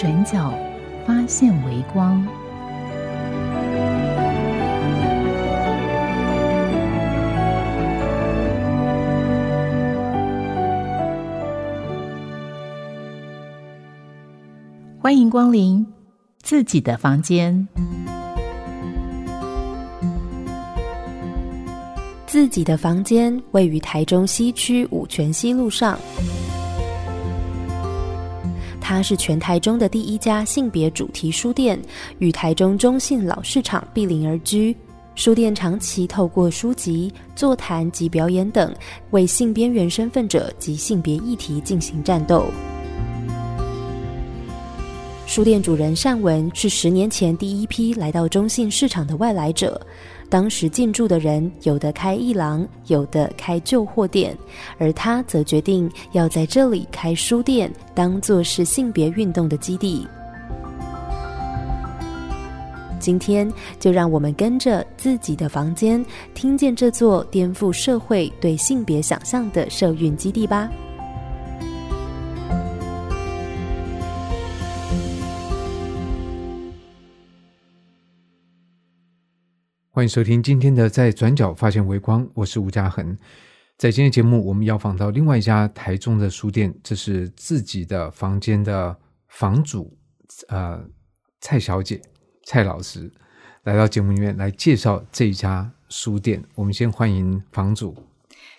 转角发现微光。欢迎光临自己的房间。自己的房间位于台中西区五权西路上，它是全台中的第一家性别主题书店，与台中中信老市场毗邻而居。书店长期透过书籍、座谈及表演等，为性边缘身份者及性别议题进行战斗。书店主人善文是十年前第一批来到中信市场的外来者。当时进驻的人有的开艺廊，有的开旧货店，而他则决定要在这里开书店，当做是性别运动的基地。今天就让我们跟着自己的房间，听见这座颠覆社会对性别想象的社运基地吧。欢迎收听今天的《在转角发现微光》，我是吴嘉恒。在今天节目，我们要访到另外一家台中的书店，这是自己的房间的房主，呃，蔡小姐、蔡老师来到节目里面来介绍这一家书店。我们先欢迎房主。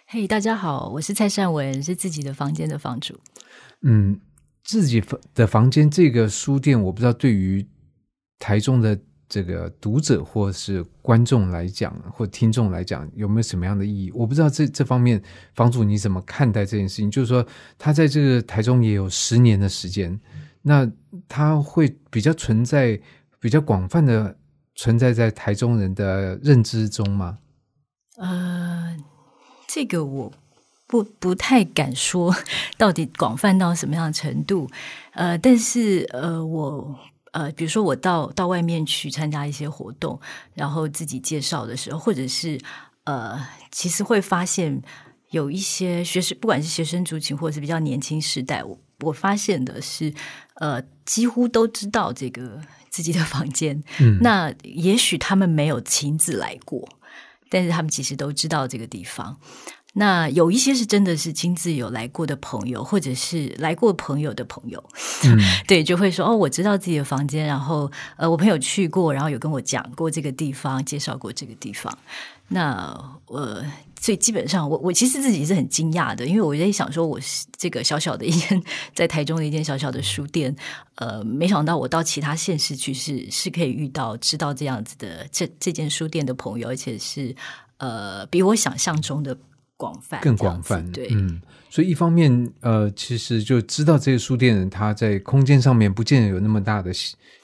嘿，大家好，我是蔡善文，是自己的房间的房主。嗯，自己的房间这个书店，我不知道对于台中的。这个读者或是观众来讲，或听众来讲，有没有什么样的意义？我不知道这这方面，房主你怎么看待这件事情？就是说，他在这个台中也有十年的时间，那他会比较存在，比较广泛的存在在台中人的认知中吗？呃，这个我不不太敢说，到底广泛到什么样的程度？呃，但是呃，我。呃，比如说我到到外面去参加一些活动，然后自己介绍的时候，或者是呃，其实会发现有一些学生，不管是学生族群或者是比较年轻时代，我我发现的是，呃，几乎都知道这个自己的房间。嗯，那也许他们没有亲自来过，但是他们其实都知道这个地方。那有一些是真的是亲自有来过的朋友，或者是来过朋友的朋友，对，就会说哦，我知道自己的房间，然后呃，我朋友去过，然后有跟我讲过这个地方，介绍过这个地方。那呃，所以基本上我我其实自己是很惊讶的，因为我在想说，我是这个小小的一间在台中的一间小小的书店，呃，没想到我到其他县市去是是可以遇到知道这样子的这这间书店的朋友，而且是呃比我想象中的。广泛更广泛，对，嗯，所以一方面，呃，其实就知道这个书店人他在空间上面不见得有那么大的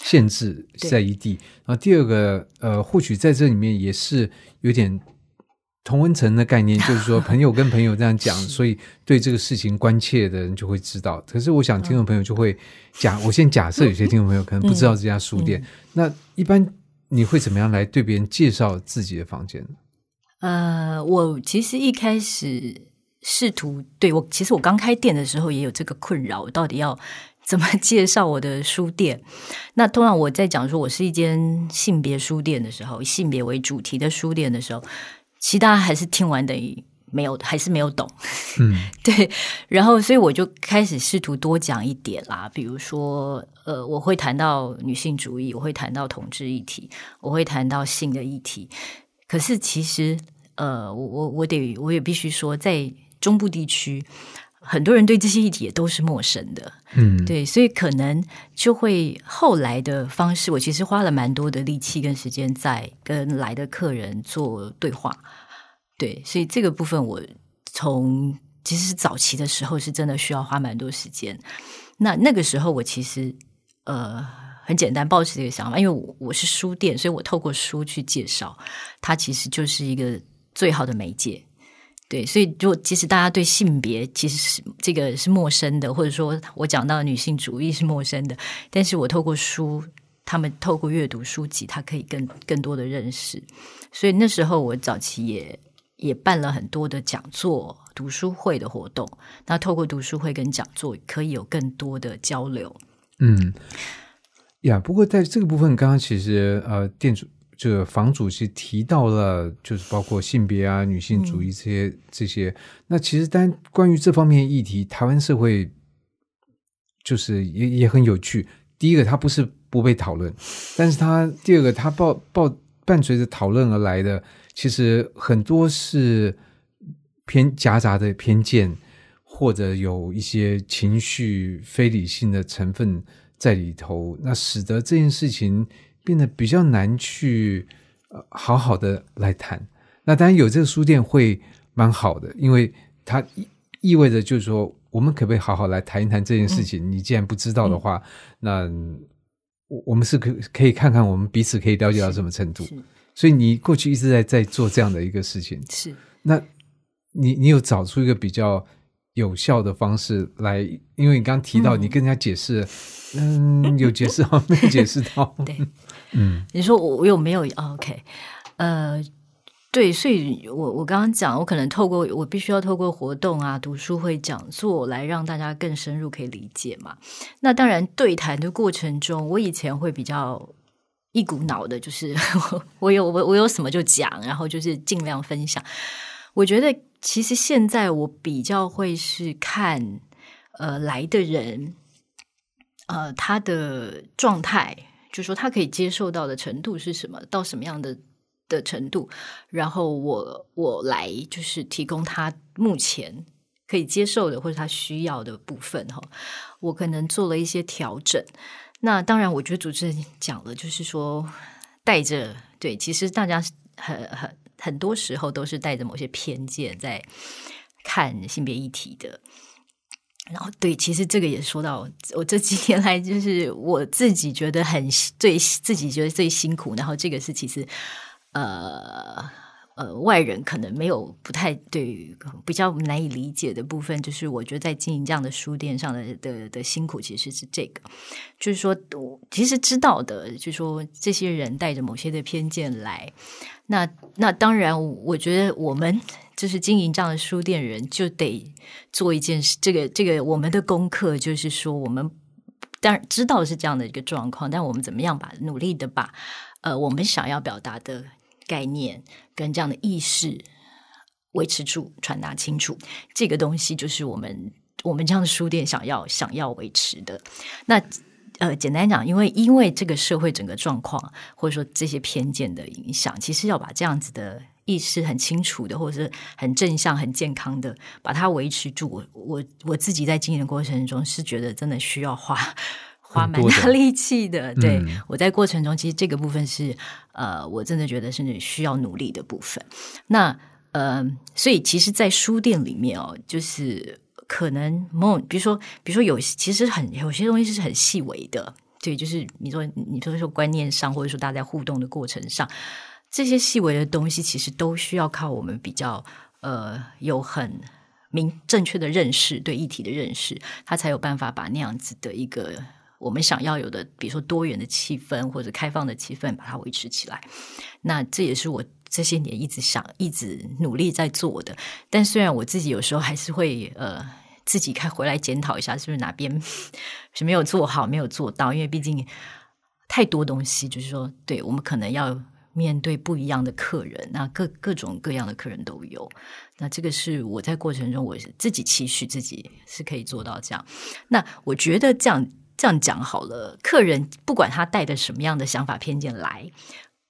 限制在一地。然后第二个，呃，或许在这里面也是有点同温层的概念，就是说朋友跟朋友这样讲，所以对这个事情关切的人就会知道。可是我想听众朋友就会假，我先假设有些听众朋友可能不知道这家书店，那一般你会怎么样来对别人介绍自己的房间？呃，我其实一开始试图对我，其实我刚开店的时候也有这个困扰，我到底要 怎么 介绍我的书店？那通常我在讲说我是一间性别书店的时候，以性别为主题的书店的时候，其实大家还是听完等于没有，还是没有懂。嗯，对。然后，所以我就开始试图多讲一点啦，比如说，呃，我会谈到女性主义，我会谈到同志议题，我会谈到性的议题。可是其实，呃，我我我得我也必须说，在中部地区，很多人对这些议题也都是陌生的，嗯，对，所以可能就会后来的方式，我其实花了蛮多的力气跟时间在跟来的客人做对话，对，所以这个部分我从其实早期的时候是真的需要花蛮多时间。那那个时候我其实呃很简单，抱持这个想法，因为我是书店，所以我透过书去介绍，它其实就是一个最好的媒介。对，所以如果即使大家对性别其实是这个是陌生的，或者说我讲到女性主义是陌生的，但是我透过书，他们透过阅读书籍，他可以更更多的认识。所以那时候我早期也也办了很多的讲座、读书会的活动。那透过读书会跟讲座，可以有更多的交流。嗯，呀，不过在这个部分，刚刚其实呃，店主。这个房主其实提到了，就是包括性别啊、女性主义这些这些。那其实，单关于这方面议题，台湾社会就是也也很有趣。第一个，它不是不被讨论，但是它第二个，它抱抱伴随着讨论而来的，其实很多是偏夹杂的偏见，或者有一些情绪非理性的成分在里头，那使得这件事情。变得比较难去呃好好的来谈，那当然有这个书店会蛮好的，因为它意味着就是说，我们可不可以好好来谈一谈这件事情？你既然不知道的话，那我我们是可可以看看我们彼此可以了解到什么程度。所以你过去一直在在做这样的一个事情，是那你你有找出一个比较有效的方式来？因为你刚刚提到你跟人家解释，嗯，有解释到没有解释到？对。嗯，你说我我有没有？OK，呃，对，所以我我刚刚讲，我可能透过我必须要透过活动啊、读书会、讲座来让大家更深入可以理解嘛。那当然，对谈的过程中，我以前会比较一股脑的，就是 我有我我有什么就讲，然后就是尽量分享。我觉得其实现在我比较会是看呃来的人，呃他的状态。就是说他可以接受到的程度是什么？到什么样的的程度？然后我我来就是提供他目前可以接受的或者他需要的部分哈。我可能做了一些调整。那当然，我觉得主持人讲了，就是说带着对，其实大家很很很多时候都是带着某些偏见在看性别议题的。然后，对，其实这个也说到，我这几年来，就是我自己觉得很最自己觉得最辛苦。然后，这个是其实，呃呃，外人可能没有不太对于比较难以理解的部分，就是我觉得在经营这样的书店上的的的辛苦，其实是这个，就是说，其实知道的，就是说，这些人带着某些的偏见来，那那当然，我觉得我们。就是经营这样的书店人，就得做一件事。这个这个，我们的功课就是说，我们当然知道是这样的一个状况，但我们怎么样把努力的把呃我们想要表达的概念跟这样的意识维持住、传达清楚，这个东西就是我们我们这样的书店想要想要维持的。那呃，简单讲，因为因为这个社会整个状况，或者说这些偏见的影响，其实要把这样子的。意识很清楚的，或者是很正向、很健康的，把它维持住。我我自己在经营的过程中是觉得真的需要花花蛮大力气的。对我在过程中，其实这个部分是呃，我真的觉得是需要努力的部分。那呃，所以其实，在书店里面哦，就是可能某比如说，比如说有其实很有些东西是很细微的，对，就是你说你说说观念上，或者说大家在互动的过程上。这些细微的东西，其实都需要靠我们比较呃有很明正确的认识，对议题的认识，他才有办法把那样子的一个我们想要有的，比如说多元的气氛或者开放的气氛，把它维持起来。那这也是我这些年一直想、一直努力在做的。但虽然我自己有时候还是会呃自己开回来检讨一下，是不是哪边 是没有做好、没有做到？因为毕竟太多东西，就是说，对我们可能要。面对不一样的客人，那各各种各样的客人都有。那这个是我在过程中我自己期许自己是可以做到这样。那我觉得这样这样讲好了，客人不管他带着什么样的想法偏见来，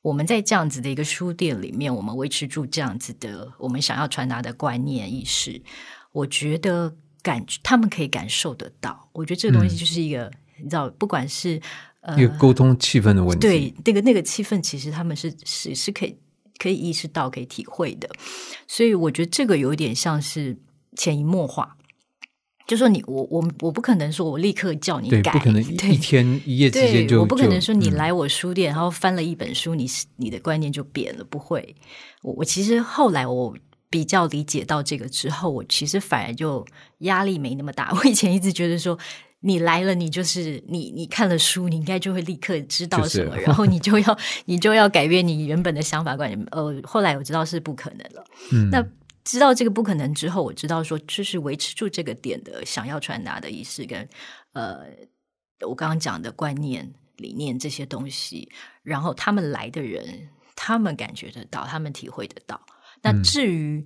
我们在这样子的一个书店里面，我们维持住这样子的我们想要传达的观念意识，我觉得感他们可以感受得到。我觉得这个东西就是一个，你知道，不管是。一个沟通气氛的问题，对那个那个气氛，其实他们是是是可以可以意识到、可以体会的。所以我觉得这个有点像是潜移默化。就说你我我我不可能说我立刻叫你对，改，不可能一 天一夜之间对，就我不可能说你来我书店，然后翻了一本书，你你的观念就变了，不会。我我其实后来我比较理解到这个之后，我其实反而就压力没那么大。我以前一直觉得说。你来了，你就是你，你看了书，你应该就会立刻知道就是什么，然后你就要 你就要改变你原本的想法观念。呃，后来我知道是不可能了。嗯那知道这个不可能之后，我知道说，就是维持住这个点的想要传达的仪式跟呃，我刚刚讲的观念、理念这些东西，然后他们来的人，他们感觉得到，他们体会得到。那嗯至于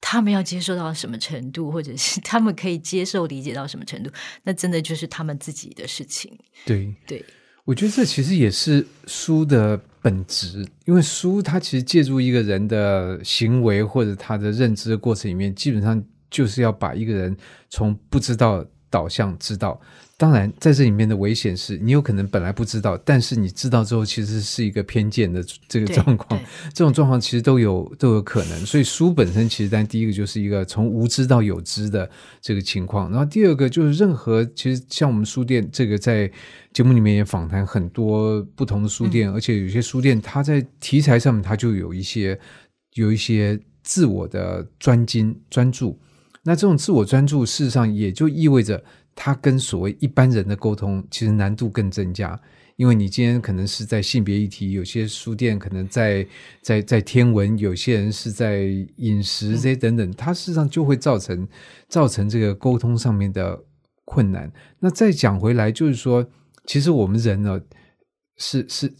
他们要接受到什么程度，或者是他们可以接受、理解到什么程度，那真的就是他们自己的事情。对，对，我觉得这其实也是书的本质，因为书它其实借助一个人的行为或者他的认知的过程里面，基本上就是要把一个人从不知道导向知道。当然，在这里面的危险是你有可能本来不知道，但是你知道之后，其实是一个偏见的这个对状况对。这种状况其实都有都有可能。所以书本身其实，但第一个就是一个从无知到有知的这个情况，然后第二个就是任何其实像我们书店这个在节目里面也访谈很多不同的书店，而且有些书店它在题材上面它就有一些有一些自我的专精专注。那这种自我专注，事实上也就意味着他跟所谓一般人的沟通，其实难度更增加。因为你今天可能是在性别议题，有些书店可能在在在天文，有些人是在饮食这些等等，它事实上就会造成造成这个沟通上面的困难。那再讲回来，就是说，其实我们人呢，是是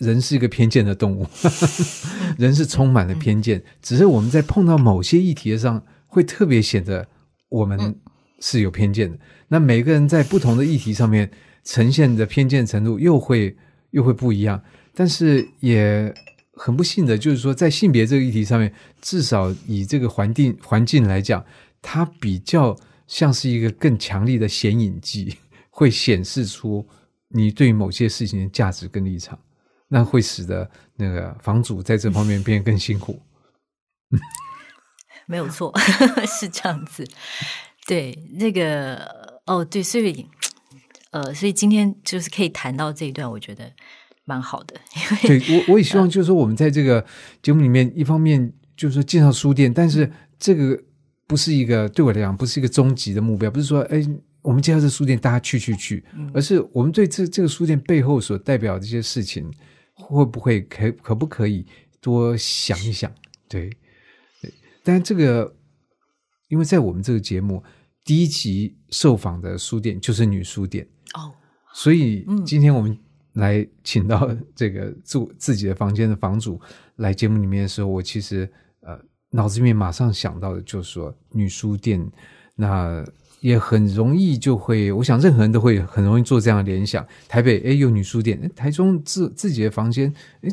人是一个偏见的动物，人是充满了偏见，只是我们在碰到某些议题上，会特别显得我们是有偏见的。那每个人在不同的议题上面呈现的偏见程度又会又会不一样，但是也很不幸的，就是说在性别这个议题上面，至少以这个环境环境来讲，它比较像是一个更强力的显影剂，会显示出你对某些事情的价值跟立场，那会使得那个房主在这方面变得更辛苦。没有错，是这样子。对，那个哦，对，所以呃，所以今天就是可以谈到这一段，我觉得蛮好的，因为对我，我也希望就是说，我们在这个节目里面，一方面就是说介绍书店，但是这个不是一个对我来讲不是一个终极的目标，不是说哎，我们介绍这书店大家去去去，而是我们对这这个书店背后所代表的这些事情，会不会可可不可以多想一想？对，对，但这个因为在我们这个节目第一集受访的书店就是女书店，哦，所以嗯今天我们来请到这个住自己的房间的房主来节目里面的时候，我其实呃脑子里面马上想到的就是说女书店，那也很容易就会，我想任何人都会很容易做这样的联想。台北哎有女书店，诶台中自自己的房间，哎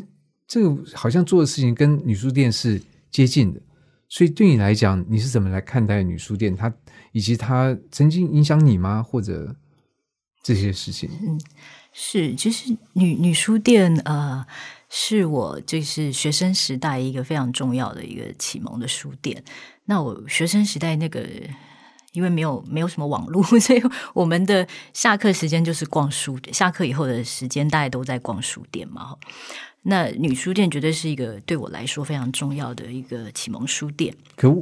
这个好像做的事情跟女书店是接近的。所以对你来讲，你是怎么来看待女书店？它以及它曾经影响你吗？或者这些事情？嗯是，其实女女书店呃，是我就是学生时代一个非常重要的一个启蒙的书店。那我学生时代那个。因为没有没有什么网络，所以我们的下课时间就是逛书店。下课以后的时间，大家都在逛书店嘛。那女书店绝对是一个对我来说非常重要的一个启蒙书店。可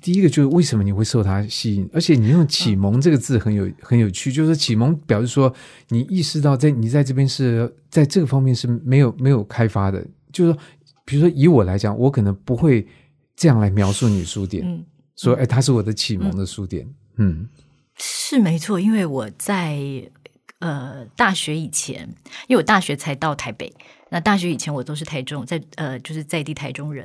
第一个就是为什么你会受它吸引？而且你用“启蒙”这个字很有很有趣，就是启蒙表示说你意识到在你在这边是在这个方面是没有没有开发的。就是说，比如说以我来讲，我可能不会这样来描述女书店，嗯，说哎，它是我的启蒙的书店。嗯，是没错，因为我在呃大学以前，因为我大学才到台北，那大学以前我都是台中，在呃就是在地台中人，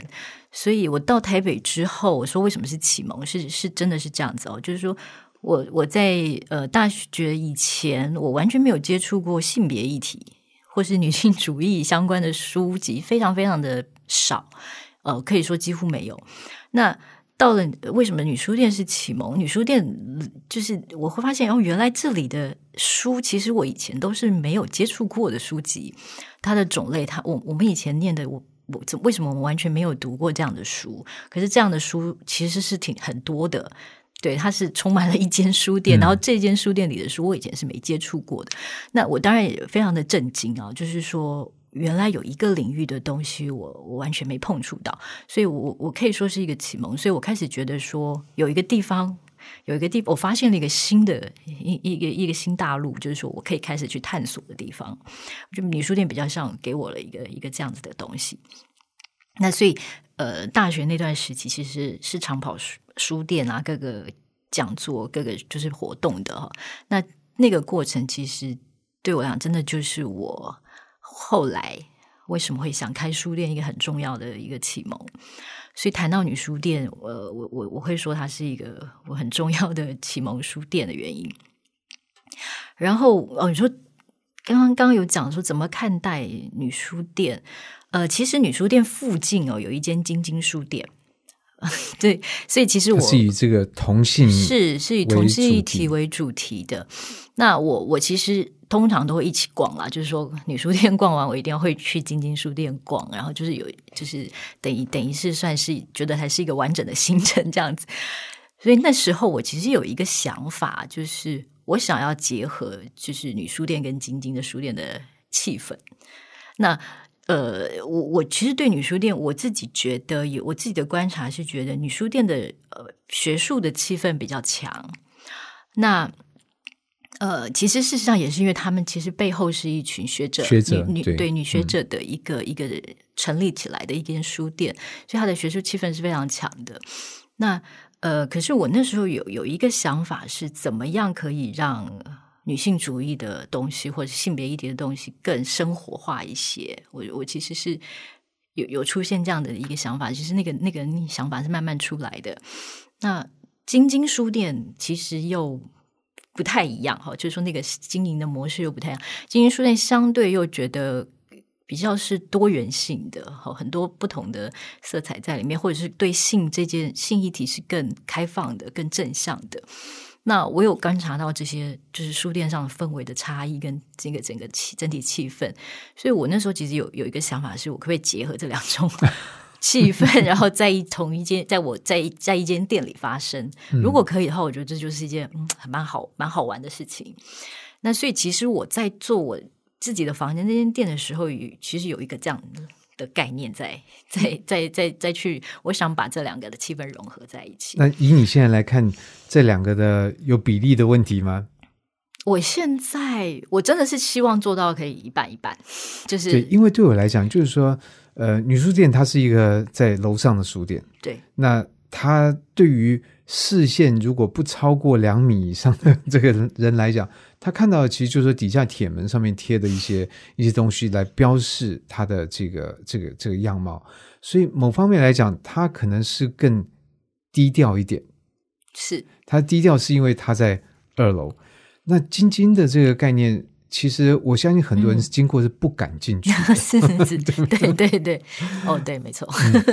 所以我到台北之后，我说为什么是启蒙，是是真的是这样子哦，就是说我我在呃大学以前，我完全没有接触过性别议题或是女性主义相关的书籍，非常非常的少，呃，可以说几乎没有。那到了为什么女书店是启蒙？女书店就是我会发现哦，原来这里的书其实我以前都是没有接触过的书籍，它的种类，它我我们以前念的我。我怎为什么我们完全没有读过这样的书？可是这样的书其实是挺很多的，对，它是充满了一间书店，然后这间书店里的书我以前是没接触过的。那我当然也非常的震惊啊，就是说原来有一个领域的东西我我完全没碰触到，所以我我可以说是一个启蒙。所以我开始觉得说有一个地方。有一个地，我发现了一个新的一一个一个新大陆，就是说我可以开始去探索的地方。就女书店比较像给我了一个一个这样子的东西。那所以，呃，大学那段时期其实是长跑书书店啊，各个讲座、各个就是活动的哈。那那个过程其实对我来讲，真的就是我后来为什么会想开书店一个很重要的一个启蒙。所以谈到女书店，呃，我我我会说它是一个我很重要的启蒙书店的原因。然后哦，你说刚刚刚有讲说怎么看待女书店？呃，其实女书店附近哦有一间晶晶书店，对，所以其实我是以这个同性是是以同性议题为主题的。那我我其实。通常都会一起逛啦，就是说女书店逛完，我一定要会去晶晶书店逛，然后就是有就是等于等于是算是觉得还是一个完整的行程这样子。所以那时候我其实有一个想法，就是我想要结合就是女书店跟晶晶的书店的气氛。那呃，我我其实对女书店我自己觉得有我自己的观察是觉得女书店的呃学术的气氛比较强。那呃，其实事实上也是因为他们其实背后是一群学者，学者女对女学者的一个一个成立起来的一间书店，所以它的学术气氛是非常强的。那呃，可是我那时候有有一个想法是，怎么样可以让女性主义的东西或者性别议题的东西更生活化一些？我我其实是有有出现这样的一个想法，其实那个那个想法是慢慢出来的。那晶晶书店其实又。不太一样哈，就是说那个经营的模式又不太一样。经营书店相对又觉得比较是多元性的哈，很多不同的色彩在里面，或者是对性这件性议题是更开放的、更正向的。那我有观察到这些，就是书店上氛围的差异跟这个整个气整体气氛，所以我那时候其实有有一个想法，是我可不可以结合这两种。气氛，然后在一同一间，在我在在一间店里发生，如果可以的话，我觉得这就是一件嗯蛮好蛮好玩的事情。那所以其实我在做我自己的房间那间店的时候，其实有一个这样的概念，在在在在再去，我想把这两个的气氛融合在一起。那以你现在来看，这两个的有比例的问题吗？我现在我真的是希望做到可以一半一半，就是对，因为对我来讲，就是说。呃，女书店它是一个在楼上的书店，对。那它对于视线如果不超过两米以上的这个人来讲，他看到的其实就是说底下铁门上面贴的一些 一些东西来标示他的这个这个这个样貌。所以某方面来讲，他可能是更低调一点。是他低调是因为他在二楼。那晶晶的这个概念。其实我相信很多人经过是不敢进去，是是 是，对。对对，哦对，没错，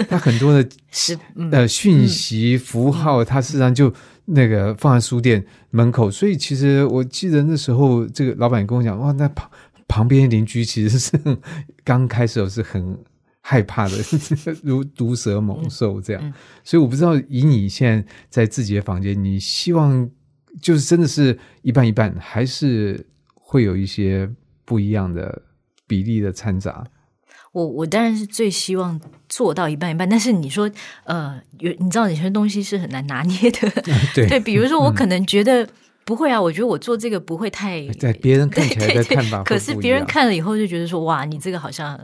他很多的 呃讯息符号，他实际上就那个放在书店门口，所以其实我记得那时候这个老板跟我讲，哇，那旁旁边邻居其实是刚开始是很害怕的，如毒蛇猛兽这样，所以我不知道以你现在在自己的房间，你希望就是真的是一半一半，还是？会有一些不一样的比例的掺杂。我我当然是最希望做到一半一半，但是你说呃，有你知道有些东西是很难拿捏的。对对，比如说我可能觉得不会啊，我觉得我做这个不会太在别人看起来的看法，可是别人看了以后就觉得说哇，你这个好像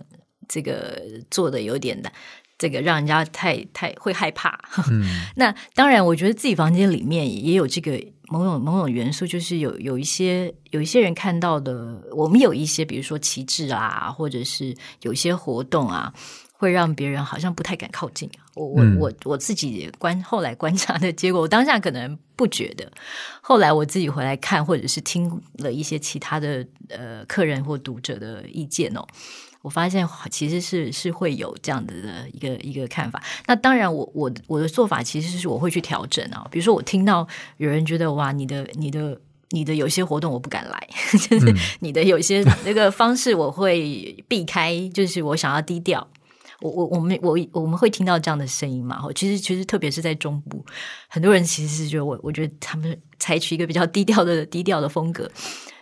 这个做的有点的。这个让人家太太会害怕。嗯，那当然，我觉得自己房间里面也有这个某种某种元素，就是有有一些有一些人看到的，我们有一些，比如说旗帜啊，或者是有一些活动啊，会让别人好像不太敢靠近。我我我我自己观后来观察的结果，我当下可能不觉得，后来我自己回来看，或者是听了一些其他的呃客人或读者的意见哦。我发现其实是是会有这样子的一个一个看法。那当然，我我我的做法其实是我会去调整啊。比如说，我听到有人觉得哇，你的你的你的有些活动我不敢来，就是你的有些那个方式我会避开，就是我想要低调，我我我们我我们会听到这样的声音嘛？其实其实特别是在中部，很多人其实是觉得我我觉得他们采取一个比较低调的低调的风格，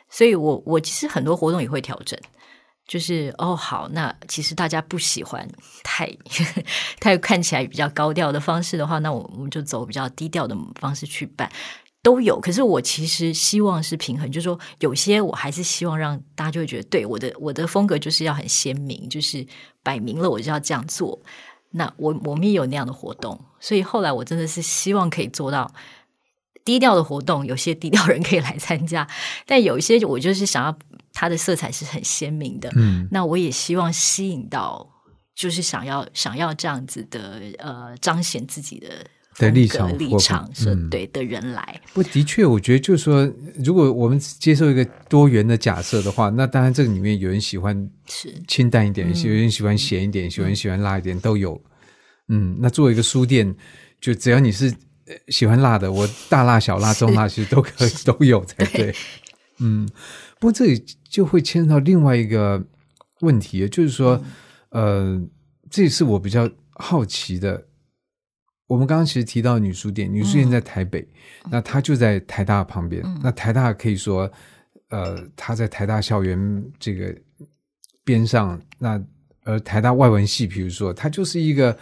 所以我我其实很多活动也会调整。就是哦，好，那其实大家不喜欢太太看起来比较高调的方式的话，那我我们就走比较低调的方式去办，都有。可是我其实希望是平衡，就是说有些我还是希望让大家就会觉得，对我的我的风格就是要很鲜明，就是摆明了我就要这样做。那我我们也有那样的活动，所以后来我真的是希望可以做到低调的活动，有些低调人可以来参加，但有一些我就是想要。它的色彩是很鲜明的，嗯，那我也希望吸引到，就是想要想要这样子的，呃，彰显自己的的立场立场是对的人来。不，的确，我觉得就是说，如果我们接受一个多元的假设的话，那当然这个里面有人喜欢是清淡一点，有人喜欢咸一点，有人喜欢辣一点，都有。嗯，那作为一个书店，就只要你是喜欢辣的，我大辣、小辣、中辣其实都可以 都有才对。嗯。不过这里就会牵扯到另外一个问题，就是说，呃，这也是我比较好奇的。我们刚刚其实提到女书店，女书店在台北，那它就在台大旁边。那台大可以说，呃，它在台大校园这个边上。那而台大外文系，比如说，它就是一个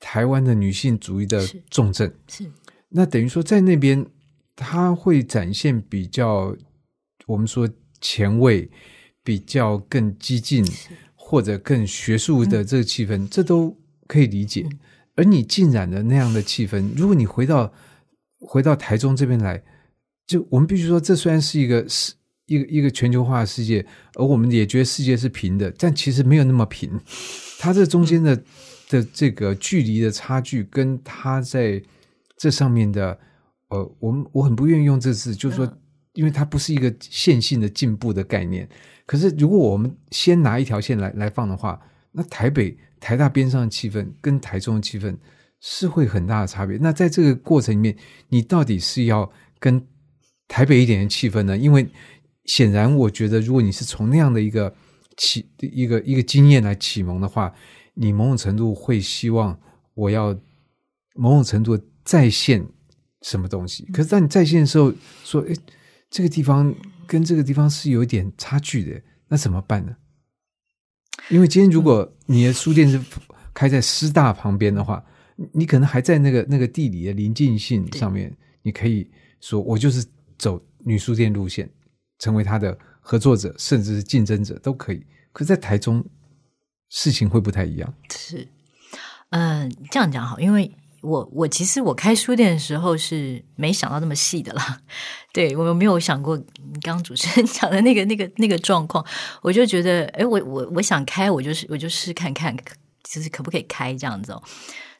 台湾的女性主义的重镇。是。那等于说，在那边，它会展现比较我们说。前卫、比较更激进或者更学术的这个气氛，这都可以理解。而你浸染的那样的气氛，如果你回到回到台中这边来，就我们必须说，这虽然是一个是一个一个全球化的世界，而我们也觉得世界是平的，但其实没有那么平。它这中间的的这个距离的差距，跟它在这上面的，呃，我们我很不愿意用这字，就是说。因为它不是一个线性的进步的概念，可是如果我们先拿一条线来来放的话，那台北台大边上的气氛跟台中的气氛是会很大的差别。那在这个过程里面，你到底是要跟台北一点的气氛呢？因为显然，我觉得如果你是从那样的一个启一个一个经验来启蒙的话，你某种程度会希望我要某种程度再现什么东西。可是当你在线的时候，说诶。这个地方跟这个地方是有一点差距的，那怎么办呢？因为今天如果你的书店是开在师大旁边的话，你可能还在那个那个地理的临近性上面，你可以说我就是走女书店路线，成为他的合作者，甚至是竞争者都可以。可在台中，事情会不太一样。是，嗯，这样讲好，因为。我我其实我开书店的时候是没想到那么细的啦，对我没有想过你刚刚主持人 讲的那个那个那个状况，我就觉得，哎，我我我想开，我就是我就试看看，就是可不可以开这样子哦。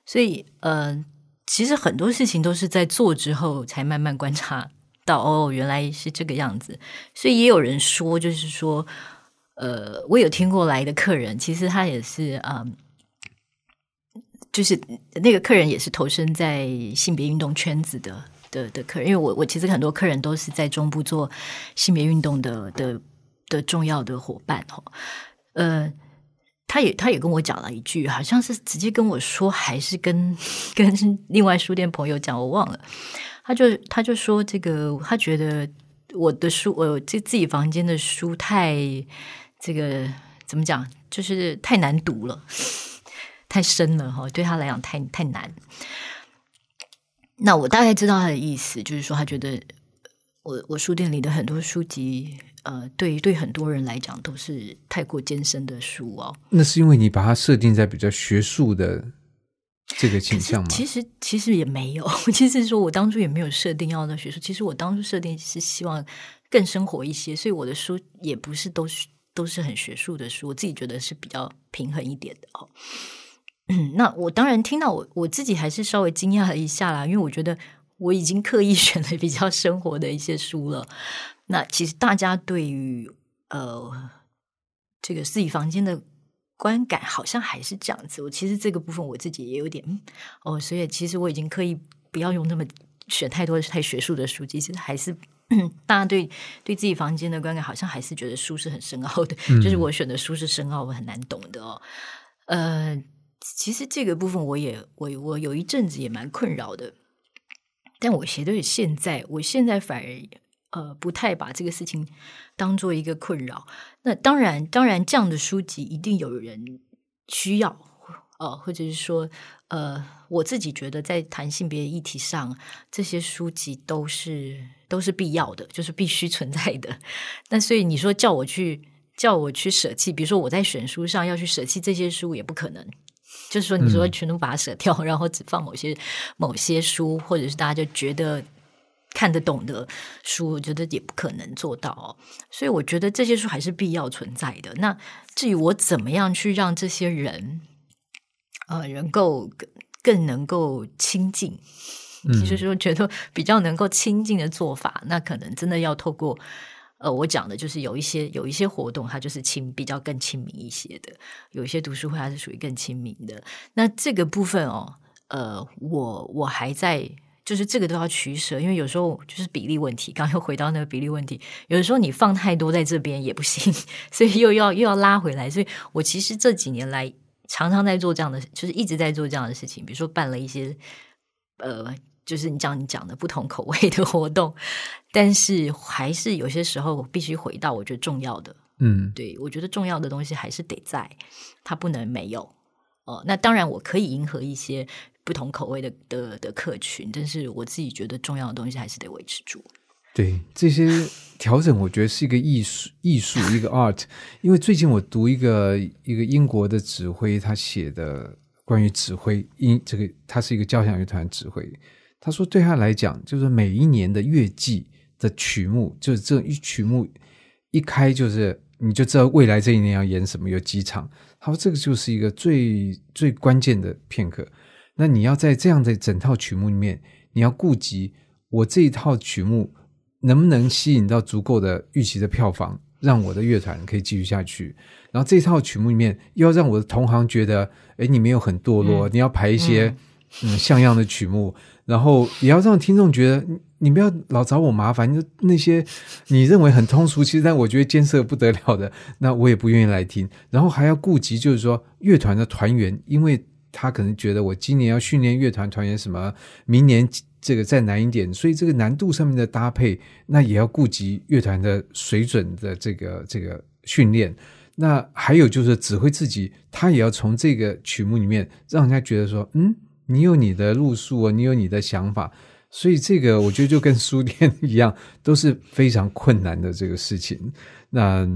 所以，呃，其实很多事情都是在做之后才慢慢观察到，哦，原来是这个样子。所以也有人说，就是说，呃，我有听过来的客人，其实他也是，嗯。就是那个客人也是投身在性别运动圈子的的的客人，因为我我其实很多客人都是在中部做性别运动的的的重要的伙伴哦。呃，他也他也跟我讲了一句，好像是直接跟我说，还是跟跟另外书店朋友讲，我忘了。他就他就说这个，他觉得我的书，我这自己房间的书太这个怎么讲，就是太难读了。太深了哈，对他来讲太太难。那我大概知道他的意思，就是说他觉得我我书店里的很多书籍，呃，对对很多人来讲都是太过艰深的书哦。那是因为你把它设定在比较学术的这个倾向吗？其实其实也没有，其实说我当初也没有设定要的学术。其实我当初设定是希望更生活一些，所以我的书也不是都是都是很学术的书。我自己觉得是比较平衡一点的哦。嗯，那我当然听到我我自己还是稍微惊讶了一下啦，因为我觉得我已经刻意 选了比较生活的一些书了。那其实大家对于呃这个自己房间的观感好像还是这样子。我其实这个部分我自己也有点哦，所以其实我已经刻意不要用那么选太多太学术的书籍。其实还是大家对对自己房间的观感好像还是觉得书是很深奥的，就是我选的书是深奥，我很难懂的哦。呃。其实这个部分我也我我有一阵子也蛮困扰的，但我觉得现在我现在反而呃不太把这个事情当做一个困扰。那当然，当然这样的书籍一定有人需要，呃，或者是说呃，我自己觉得在谈性别议题上，这些书籍都是都是必要的，就是必须存在的。那所以你说叫我去。叫我去舍弃，比如说我在选书上要去舍弃这些书也不可能。就是说，你说全都把它舍掉，然后只放某些某些书，或者是大家就觉得看得懂的书，我觉得也不可能做到哦。所以我觉得这些书还是必要存在的。那至于我怎么样去让这些人呃能够更更能够亲近，就是说觉得比较能够亲近的做法，那可能真的要透过。呃，我讲的就是有一些有一些活动，它就是亲比较更亲民一些的；有一些读书会，它是属于更亲民的。那这个部分哦，呃，我我还在，就是这个都要取舍，因为有时候就是比例问题。刚又回到那个比例问题，有的时候你放太多在这边也不行，所以又要又要拉回来。所以我其实这几年来常常在做这样的，就是一直在做这样的事情，比如说办了一些呃。就是你讲你讲的不同口味的活动，但是还是有些时候必须回到我觉得重要的，嗯，对我觉得重要的东西还是得在，它不能没有哦。那当然我可以迎合一些不同口味的的的客群，但是我自己觉得重要的东西还是得维持住。对这些调整，我觉得是一个艺术，艺术一个 art。因为最近我读一个一个英国的指挥他写的关于指挥，音这个他是一个交响乐团指挥。他说：“对他来讲，就是每一年的乐季的曲目，就是这一曲目一开，就是你就知道未来这一年要演什么，有几场。他说这个就是一个最最关键的片刻。那你要在这样的整套曲目里面，你要顾及我这一套曲目能不能吸引到足够的预期的票房，让我的乐团可以继续下去。然后这套曲目里面，又要让我的同行觉得，哎，你没有很堕落，你要排一些嗯嗯像样的曲目。”然后也要让听众觉得你不要老找我麻烦，就那些你认为很通俗，其实但我觉得艰涩不得了的，那我也不愿意来听。然后还要顾及，就是说乐团的团员，因为他可能觉得我今年要训练乐团团员什么，明年这个再难一点，所以这个难度上面的搭配，那也要顾及乐团的水准的这个这个训练。那还有就是指挥自己，他也要从这个曲目里面让人家觉得说，嗯。你有你的路数啊，你有你的想法，所以这个我觉得就跟书店一样，都是非常困难的这个事情。那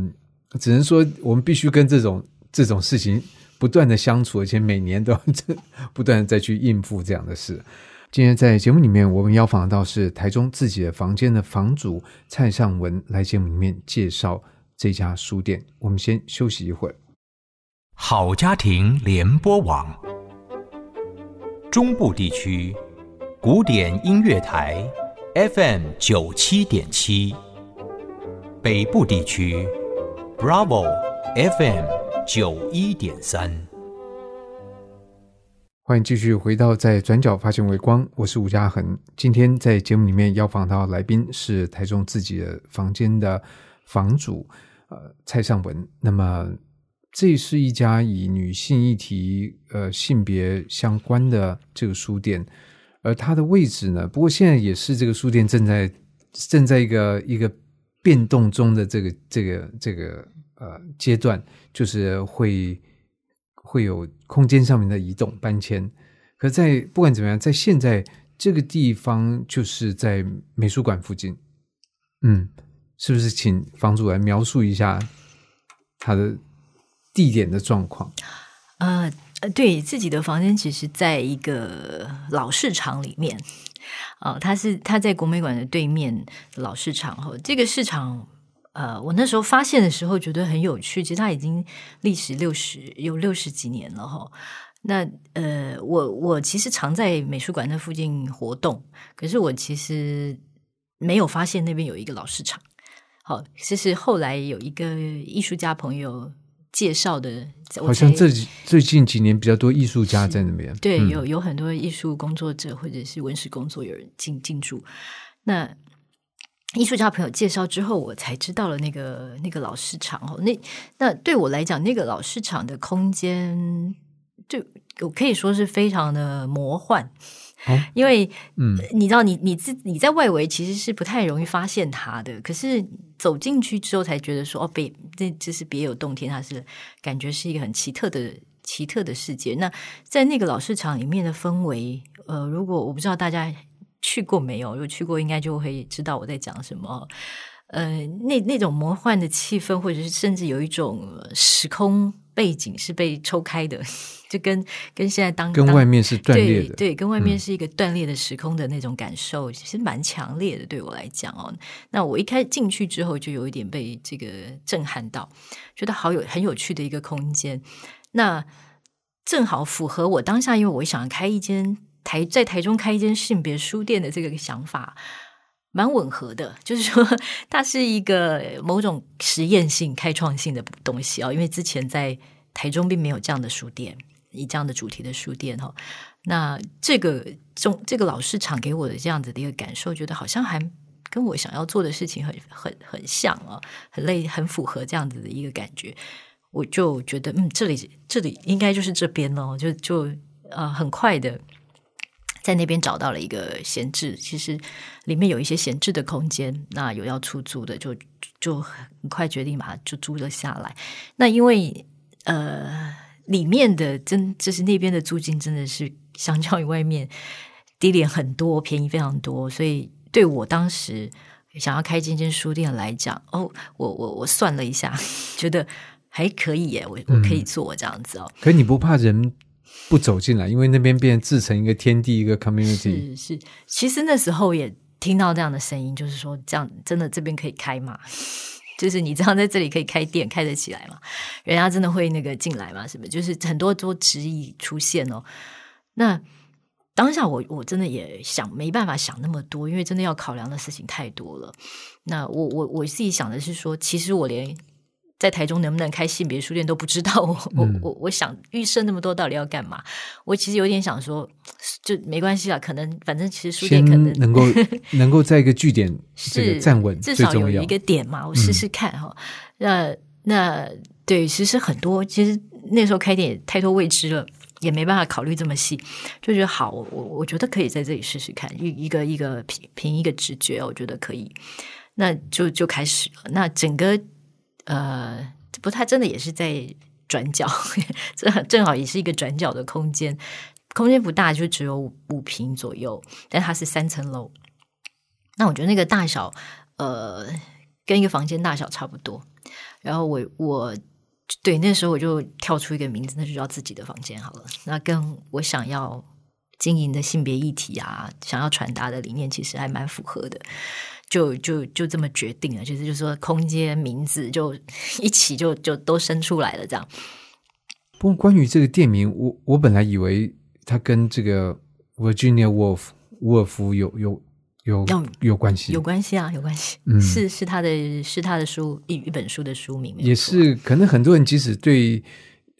只能说我们必须跟这种这种事情不断的相处，而且每年都 不断的再去应付这样的事。今天在节目里面，我们邀访到是台中自己的房间的房主蔡尚文来节目里面介绍这家书店。我们先休息一会儿。好家庭联播网。中部地区古典音乐台 FM 九七点七，北部地区 Bravo FM 九一点三。欢迎继续回到在转角发现微光，我是吴嘉恒。今天在节目里面要访到来宾是台中自己的房间的房主，呃，蔡尚文。那么。这是一家以女性议题、呃性别相关的这个书店，而它的位置呢，不过现在也是这个书店正在正在一个一个变动中的这个这个这个呃阶段，就是会会有空间上面的移动搬迁。可在不管怎么样，在现在这个地方就是在美术馆附近，嗯，是不是？请房主来描述一下他的。地点的状况，呃，对自己的房间，其实在一个老市场里面，哦，它是它在国美馆的对面老市场。哈，这个市场，呃，我那时候发现的时候觉得很有趣，其实它已经历史六十有六十几年了，哈。那呃，我我其实常在美术馆那附近活动，可是我其实没有发现那边有一个老市场。好，其实后来有一个艺术家朋友。介绍的，好像这最近几年比较多艺术家在那边。对，有有很多艺术工作者或者是文史工作有人进进驻。那艺术家朋友介绍之后，我才知道了那个那个老市场哦。那那对我来讲，那个老市场的空间就我可以说是非常的魔幻。哦因为，嗯你知道你，你自你在外围其实是不太容易发现它的，可是走进去之后才觉得说，哦，别这这是别有洞天，它是感觉是一个很奇特的奇特的世界。那在那个老市场里面的氛围，呃，如果我不知道大家去过没有，如果去过，应该就会知道我在讲什么。呃，那那种魔幻的气氛，或者是甚至有一种呃时空背景是被抽开的，就跟跟现在当当跟外面是断裂的，对对，跟外面嗯是一个断裂的时空的那种感受，其实蛮强烈的。对我来讲哦，那我一开进去之后，就有一点被这个震撼到，觉得好有很有趣的一个空间。那正好符合我当下，因为我想开一间台在台中开一间性别书店的这个想法。蛮吻合的，就是说它是一个某种实验性、开创性的东西哦。因为之前在台中并没有这样的书店，以这样的主题的书店哈。那这个中这个老市场给我的这样子的一个感受，觉得好像还跟我想要做的事情很很很像啊，很类很符合这样子的一个感觉。我就觉得，嗯，这里这里应该就是这边哦，就就呃很快的。在那边找到了一个闲置，其实里面有一些闲置的空间，那有要出租的，就就很快决定把它就租了下来。那因为呃，里面的真就是那边的租金真的是相较于外面低廉很多，便宜非常多，所以对我当时想要开这间书店来讲，哦，我我我算了一下，觉得还可以耶，我我可以做这样子哦。可你不怕人不走进来，因为那边变自成一个天地，一个 community。是是，其实那时候也听到这样的声音，就是说这样真的这边可以开吗？就是你知道在这里可以开店开得起来吗？人家真的会那个进来吗？什么？就是很多都质疑出现哦。那当下我我真的也想没办法想那么多，因为真的要考量的事情太多了。那我我我自己想的是说，其实我连在台中能不能开性别书店都不知道。我我嗯我我想预设那么多到底要干嘛？我其实有点想说，就没关系啊，可能反正其实书店可能能够 能够在一个据点这是个站稳至少有一。个点嘛，我试试看哈、那那对，其实很多，其实那时候开店也太多未知了。也没办法考虑这么细，就觉得好，我我我觉得可以在这里试试看，一一个一个凭凭一个直觉，我觉得可以，那就就开始了。那整个呃，不他真的也是在转角，这正好也是一个转角的空间，空间不大，就只有五五平左右，但它是三层楼。那我觉得那个大小，呃，跟一个房间大小差不多。然后我我对那时候我就跳出一个名字，那就叫自己的房间好了。那跟我想要经营的性别议题啊，想要传达的理念，其实还蛮符合的。就就就这么决定了，就是就是说空间名字就一起就就都生出来了，这样。不过关于这个店名，我我本来以为它跟这个 Virginia Woolf 伍尔夫有有有有有关系，有关系啊，有关系，嗯是是他的是他的书一一本书的书名，也是可能很多人即使对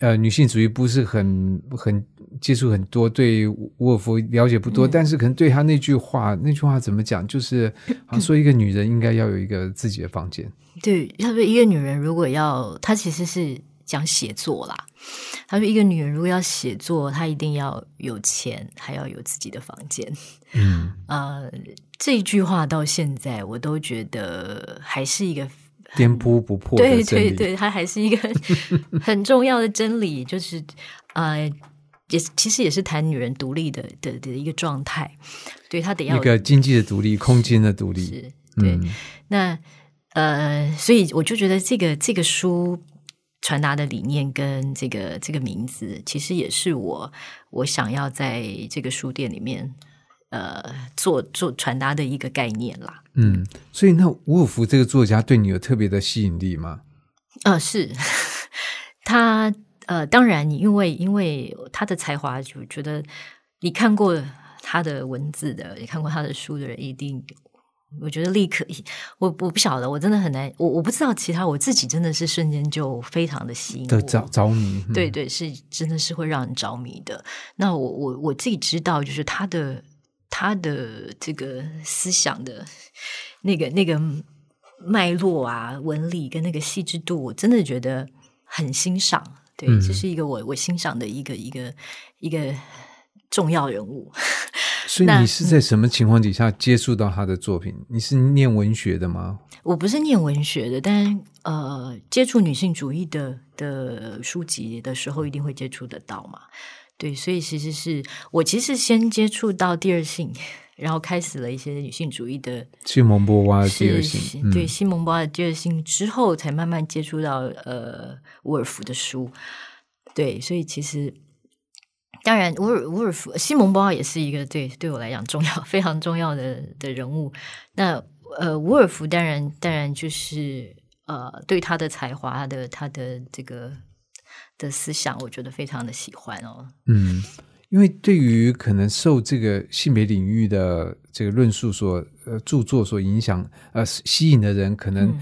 呃女性主义不是很很接触很多，对沃尔夫了解不多，嗯但是可能对他那句话，那句话怎么讲，就是 好像说一个女人应该要有一个自己的房间。对，他说一个女人如果要，她其实是讲写作啦。他说一个女人如果要写作，她一定要有钱，还要有自己的房间。嗯，呃，这句话到现在我都觉得还是一个颠扑不破的对真理。对对，它还是一个很 很重要的真理，就是呃，也是其实也是谈女人独立的的的一个状态。对她得要一个经济的独立，空间的独立。是对。嗯那呃，所以我就觉得这个这个书传达的理念跟这个这个名字，其实也是我我想要在这个书店里面呃做做传达的一个概念啦。嗯，所以那伍尔夫这个作家对你有特别的吸引力吗？呃，是 他呃，当然你因为因为他的才华，就觉得你看过他的文字的，你看过他的书的人，一定我觉得立刻，我我不晓得，我真的很难，我我不知道其他，我自己真的是瞬间就非常的吸引我，的着着迷。嗯对对，是真的是会让人着迷的。那我我我自己知道，就是他的他的这个思想的那个那个脉络啊、纹理跟那个细致度，我真的觉得很欣赏。对，嗯这是一个我我欣赏的一个一个一个重要人物。所以你是在什么情况底下接触到他的作品？你是念文学的吗？我不是念文学的，但呃，接触女性主义的的书籍的时候，一定会接触得到嘛。对，所以其实是我其实先接触到第二性，然后开始了一些女性主义的西蒙波娃的第二性，嗯对西蒙波娃的第二性之后，才慢慢接触到呃伍尔夫的书。对，所以其实当然，伍尔伍尔夫西蒙波娃也是一个对对我来讲重要 非常重要的的人物。那呃，伍尔夫当然当然就是呃，对他的才华，他的他的这个的思想，我觉得非常的喜欢哦。嗯，因为对于可能受这个性别领域的这个论述所呃著作所影响呃吸引的人，可能嗯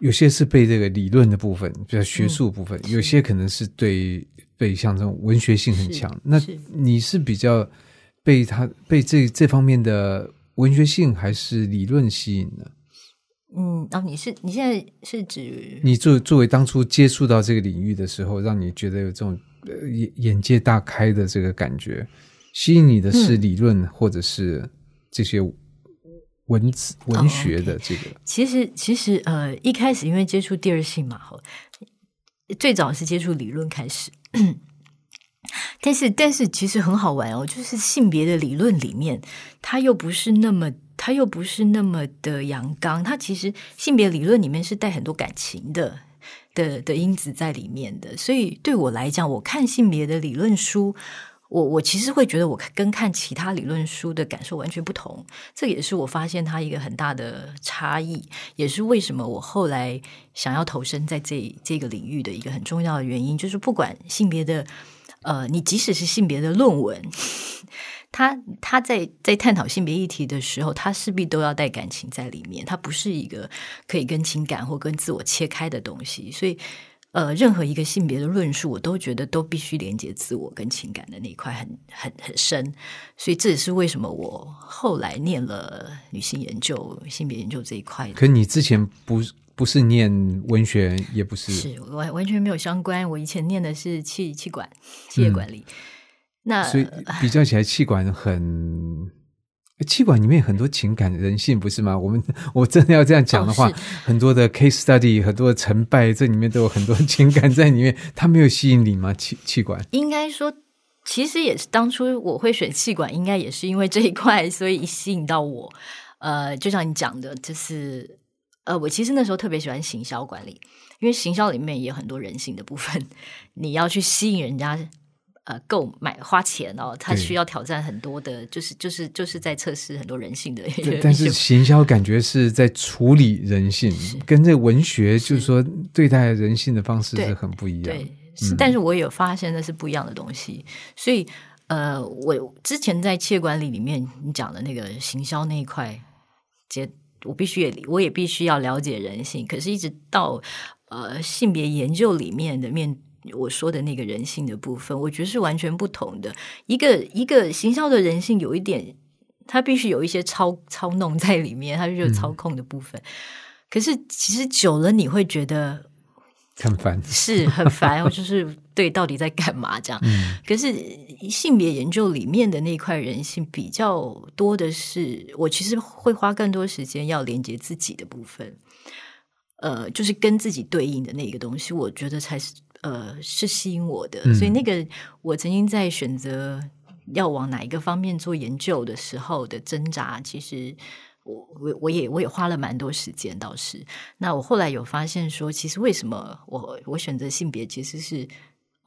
有些是被这个理论的部分，比较学术部分，是有些可能是对被像这种文学性很强。那你是比较被他被这这方面的文学性还是理论吸引呢？嗯，然、后你是你现在是指你作作为当初接触到这个领域的时候，让你觉得有这种呃眼眼界大开的这个感觉，吸引你的是嗯。理论、或者是这些文字文学的这个。其实，其实，呃，一开始因为接触第二性嘛，哈，最早是接触理论开始，但是，但是其实很好玩哦，就是性别的理论里面，它又不是那么，它又不是那么的阳刚，它其实性别理论里面是带很多感情的。的的因子在里面的，所以对我来讲，我看性别的理论书，我我其实会觉得我跟看其他理论书的感受完全不同，这也是我发现它一个很大的差异，也是为什么我后来想要投身在这这个领域的一个很重要的原因，就是不管性别的，呃，你即使是性别的论文。他他在在探讨性别议题的时候，他势必都要带感情在里面，它不是一个可以跟情感或跟自我切开的东西。所以，呃，任何一个性别的论述，我都觉得都必须连接自我跟情感的那一块很很很深。所以这也是为什么我后来念了女性研究、性别研究这一块。可你之前不不是念文学，也不是是完完全没有相关。我以前念的是气气管、企业管理。那所以比较起来，气管很。气管里面很多情感人性，不是吗？我们 我真的要这样讲的话，哦很多的 case study，很多的成败，这里面都有很多情感在里面。它没有吸引你吗？气气管？应该说，其实也是当初我会选气管，应该也是因为这一块，所以吸引到我。呃，就像你讲的，就是呃，我其实那时候特别喜欢行销管理，因为行销里面也有很多人性的部分，你要去吸引人家。呃，购买花钱哦，他需要挑战很多的，就是就是就是在测试很多人性的。对但是行销感觉是在处理人性，跟这文学就是说对待人性的方式是很不一样。对，是，嗯但是我也有发现那是不一样的东西，所以呃，我之前在企业管理里面你讲的那个行销那一块，接我必须也我也必须要了解人性，可是一直到呃性别研究里面的面。我说的那个人性的部分，我觉得是完全不同的。一个一个行销的人性有一点，它必须有一些操操弄在里面，它就是操控的部分。可是其实久了，你会觉得很烦，是很烦，我就是对到底在干嘛这样。嗯可是性别研究里面的那一块人性比较多的是，我其实会花更多时间要连接自己的部分，呃，就是跟自己对应的那一个东西，我觉得才是呃是吸引我的。嗯所以那个我曾经在选择要往哪一个方面做研究的时候的挣扎，其实。我我我也我也花了蛮多时间，倒是。那我后来有发现说，其实为什么我我选择性别，其实是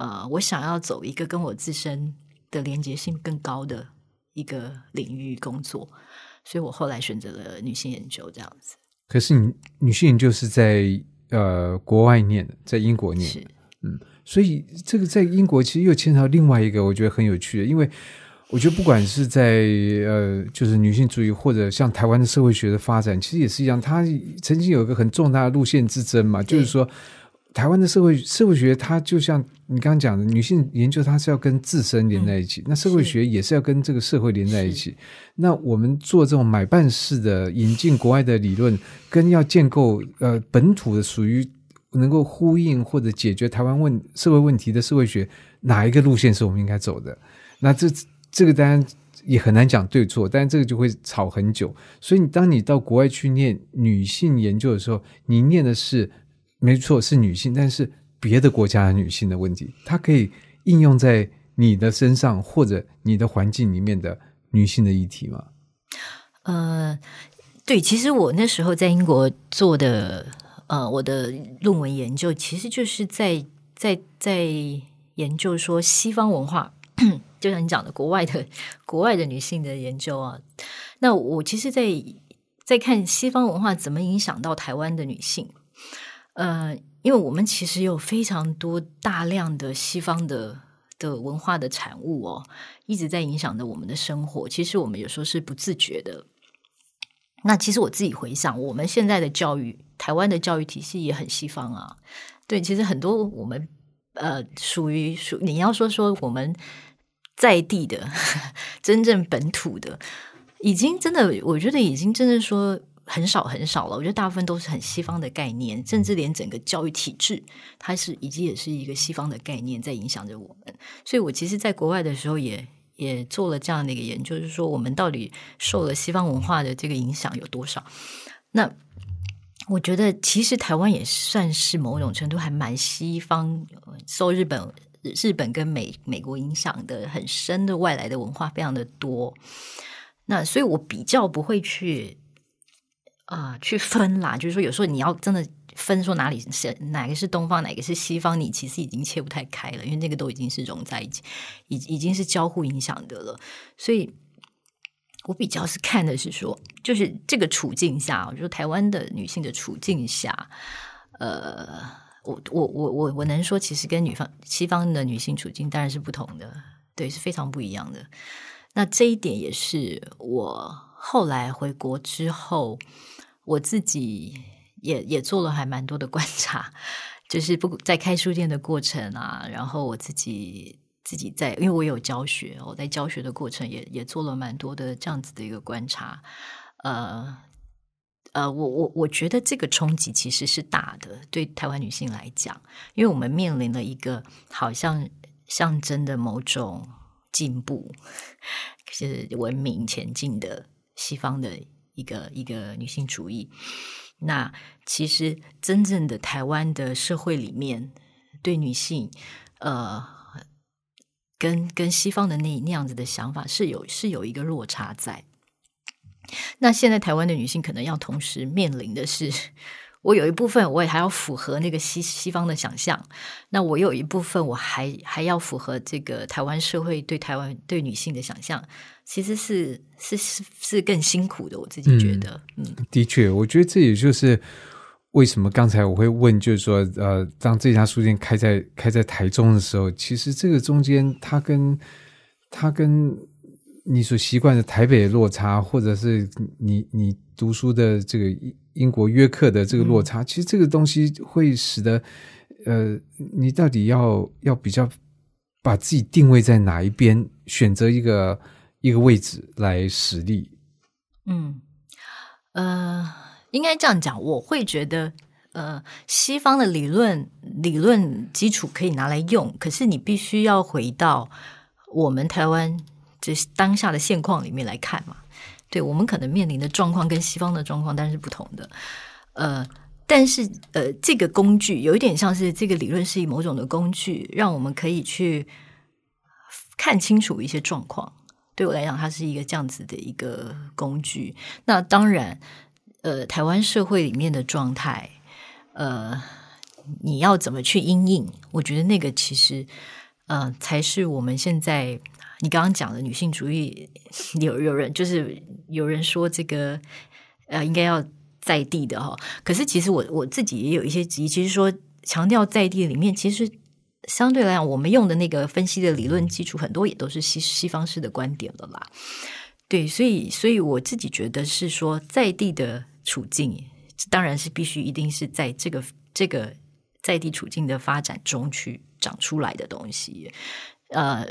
呃，我想要走一个跟我自身的连接性更高的一个领域工作，所以我后来选择了女性研究这样子。可是你女性研究是在呃国外念的，在英国念是的，所以这个在英国其实又牵扯到另外一个我觉得很有趣的，因为我觉得不管是在呃就是女性主义或者像台湾的社会学的发展，其实也是一样，它曾经有一个很重大的路线之争嘛，就是说。台湾的社会社会学，它就像你刚刚讲的，女性研究它是要跟自身连在一起，那社会学也是要跟这个社会连在一起。那我们做这种买办式的引进国外的理论，跟要建构呃本土的属于能够呼应或者解决台湾问社会问题的社会学，哪一个路线是我们应该走的？那这这个当然也很难讲对错，但是这个就会吵很久。所以你当你到国外去念女性研究的时候，你念的是没错是女性，但是别的国家的女性的问题，它可以应用在你的身上或者你的环境里面的女性的议题吗？呃，对，其实我那时候在英国做的，呃，我的论文研究其实就是在在在研究说西方文化，就像你讲的，国外的国外的女性的研究啊。那我其实，在在看西方文化怎么影响到台湾的女性，呃，因为我们其实有非常多大量的西方的。的文化的产物哦，一直在影响着我们的生活。其实我们有时候是不自觉的。那其实我自己回想，我们现在的教育，台湾的教育体系也很西方啊。对，其实很多我们呃，属于属你要说说我们在地的 真正本土的，已经真的，我觉得已经真的说。很少很少了，我觉得大部分都是很西方的概念，甚至连整个教育体制，它是以及也是一个西方的概念在影响着我们。所以我其实，在国外的时候，也也做了这样的一个研究，就是说我们到底受了西方文化的这个影响有多少？那我觉得，其实台湾也算是某种程度还蛮西方，受日本、日本跟美美国影响的很深的外来的文化非常的多。那所以我比较不会去。啊，去分啦，就是说，有时候你要真的分说哪里是哪个是东方，哪个是西方，你其实已经切不太开了，因为那个都已经是融在一起，已已经是交互影响的了。所以，我比较是看的是说，就是这个处境下，我说台湾的女性的处境下，呃，我我我我我能说，其实跟女方西方的女性处境当然是不同的，对，是非常不一样的。那这一点也是我后来回国之后。我自己也也做了还蛮多的观察，就是不在开书店的过程啊，然后我自己自己在，因为我有教学，我在教学的过程也也做了蛮多的这样子的一个观察。呃呃，我我我觉得这个冲击其实是大的，对台湾女性来讲，因为我们面临了一个好像象征的某种进步，是文明前进的西方的。一个一个女性主义，那其实真正的台湾的社会里面，对女性，呃，跟跟西方的那那样子的想法是有是有一个落差在。那现在台湾的女性可能要同时面临的是。我有一部分，我也还要符合那个西西方的想象。那我有一部分，我还还要符合这个台湾社会对台湾对女性的想象，其实是是是是更辛苦的。我自己觉得，嗯，的确，我觉得这也就是为什么刚才我会问，就是说，呃，当这家书店开在开在台中的时候，其实这个中间，它跟它跟你所习惯的台北的落差，或者是你你读书的这个。英国约克的这个落差，其实这个东西会使得，呃，你到底要要比较把自己定位在哪一边，选择一个一个位置来使力。嗯，呃，应该这样讲，我会觉得，呃，西方的理论理论基础可以拿来用，可是你必须要回到我们台湾这当下的现况里面来看嘛。对我们可能面临的状况跟西方的状况当然是不同的，呃，但是呃，这个工具有一点像是这个理论是以某种的工具，让我们可以去看清楚一些状况。对我来讲，它是一个这样子的一个工具。那当然，呃，台湾社会里面的状态，呃，你要怎么去应应？我觉得那个其实，呃，才是我们现在。你刚刚讲的女性主义，有有人就是有人说这个呃，应该要在地的哈。可是其实我我自己也有一些质疑，其实说强调在地里面，其实相对来讲，我们用的那个分析的理论基础很多也都是西西方式的观点了啦。对，所以所以我自己觉得是说在地的处境，当然是必须一定是在这个这个在地处境的发展中去长出来的东西。呃，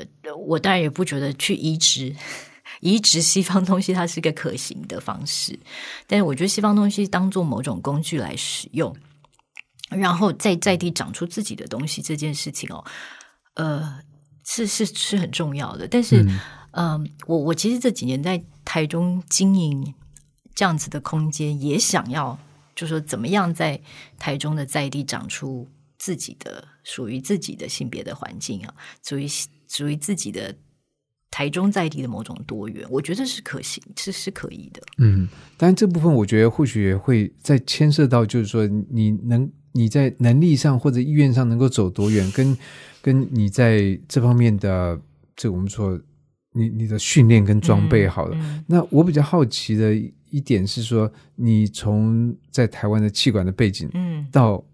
我当然也不觉得去移植 移植西方东西，它是一个可行的方式。但是，我觉得西方东西当做某种工具来使用，然后在在地长出自己的东西这件事情哦，呃，是是是很重要的。但是，嗯，我我其实这几年在台中经营这样子的空间，也想要，就说怎么样在台中的在地长出自己的属于自己的性别的环境啊，属于属于自己的。台中在地的某种多元，我觉得是可行，是是可以的。嗯，当然这部分我觉得或许也会再牵涉到，就是说你能你在能力上或者意愿上能够走多远，跟跟你在这方面的这我们说你你的训练跟装备好了。那我比较好奇的一点是说，你从在台湾的气管的背景，嗯，到。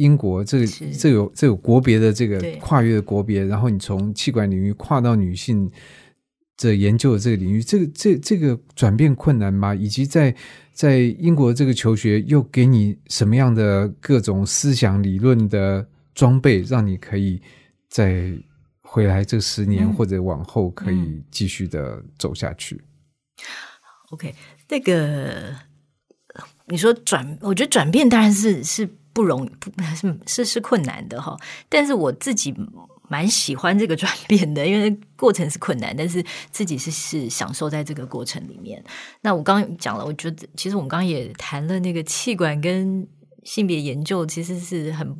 英国这个这有这有国别的这个跨越的国别，然后你从气管领域跨到女性这研究的这个领域，这个这这个转变困难吗？以及在在英国这个求学又给你什么样的各种思想理论的装备，让你可以在回来这十年或者往后可以继续的走下去？OK，那个你说转，我觉得转变当然是是。不容易，不 是是是困难的哈。但是我自己蛮喜欢这个转变的，因为过程是困难，但是自己是是享受在这个过程里面。那我刚讲了，我觉得其实我们刚刚也谈了那个气管跟性别研究，其实是很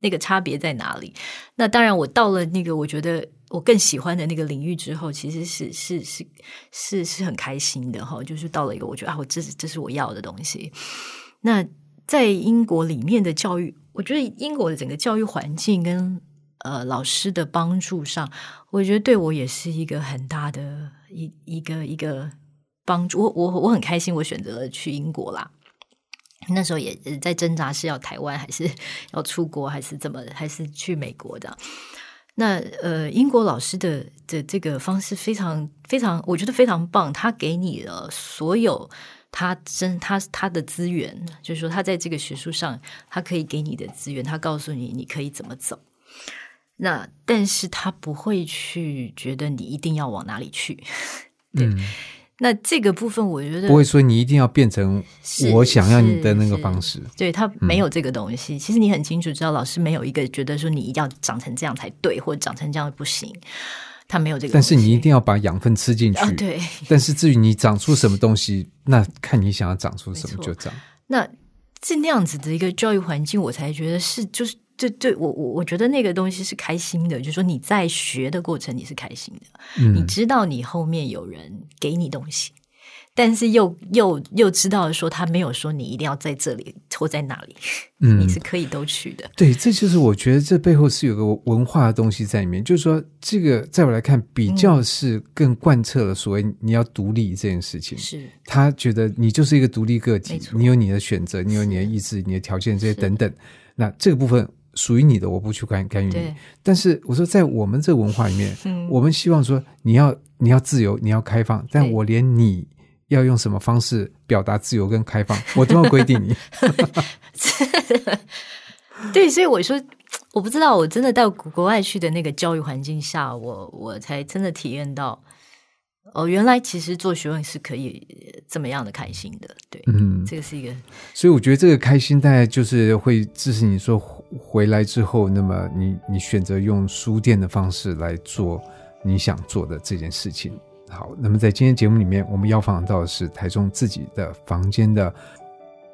那个差别在哪里。那当然，我到了那个我觉得我更喜欢的那个领域之后，其实是是是是是很开心的哈。就是到了一个我觉得啊，我这是这是我要的东西。那。在英国里面的教育，我觉得英国的整个教育环境跟呃老师的帮助上，我觉得对我也是一个很大的一一个一个帮助。我我我很开心，我选择了去英国啦。那时候也在挣扎是要台湾还是要出国，还是怎么，还是去美国的。那呃，英国老师的的这个方式非常非常，我觉得非常棒。他给你了所有。他真他他的资源，就是说他在这个学术上，他可以给你的资源，他告诉你你可以怎么走。那但是他不会去觉得你一定要往哪里去。对，那这个部分我觉得不会说你一定要变成我想要你的那个方式。对他没有这个东西。其实你很清楚知道，老师没有一个觉得说你一定要长成这样才对，或者长成这样不行。他没有这个，但是你一定要把养分吃进去。对，但是至于你长出什么东西，那看你想要长出什么就长。那是那样子的一个教育环境，我才觉得是，就是对对我我我觉得那个东西是开心的，就是说你在学的过程你是开心的，你知道你后面有人给你东西。但是又又又知道说他没有说你一定要在这里或在那里，嗯，你是可以都去的。对，这就是我觉得这背后是有个文化的东西在里面。就是说，这个在我来看，比较是更贯彻了所谓你要独立这件事情。是他觉得你就是一个独立个体，你有你的选择，你有你的意志，你的条件这些等等。那这个部分属于你的，我不去干干预你。但是我说，在我们这个文化里面，我们希望说你要你要自由，你要开放，但我连你。要用什么方式表达自由跟开放，我都要规定你。对，所以我说，我不知道，我真的到国外去的那个教育环境下，我我才真的体验到，哦，原来其实做学问是可以这么样的开心的。对，嗯，这个是一个。所以我觉得这个开心，大概就是会支持你说回来之后，那么你你选择用书店的方式来做你想做的这件事情。好，那么在今天节目里面，我们要访到的是台中自己的房间的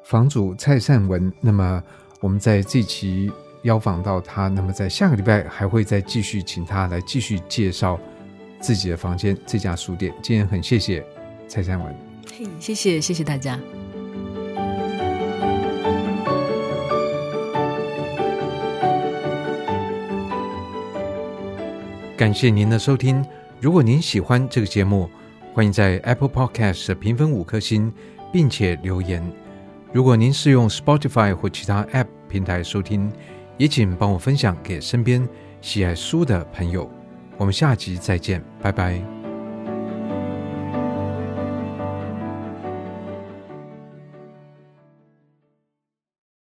房主蔡善文。那么我们在这期邀访到他，那么在下个礼拜还会再继续请他来继续介绍自己的房间这家书店。今天很谢谢蔡善文，嘿，谢谢谢谢大家，感谢您的收听。如果您喜欢这个节目，欢迎在 Apple Podcast 评分五颗星，并且留言。如果您是用 Spotify 或其他 App 平台收听，也请帮我分享给身边喜爱书的朋友。我们下集再见，拜拜。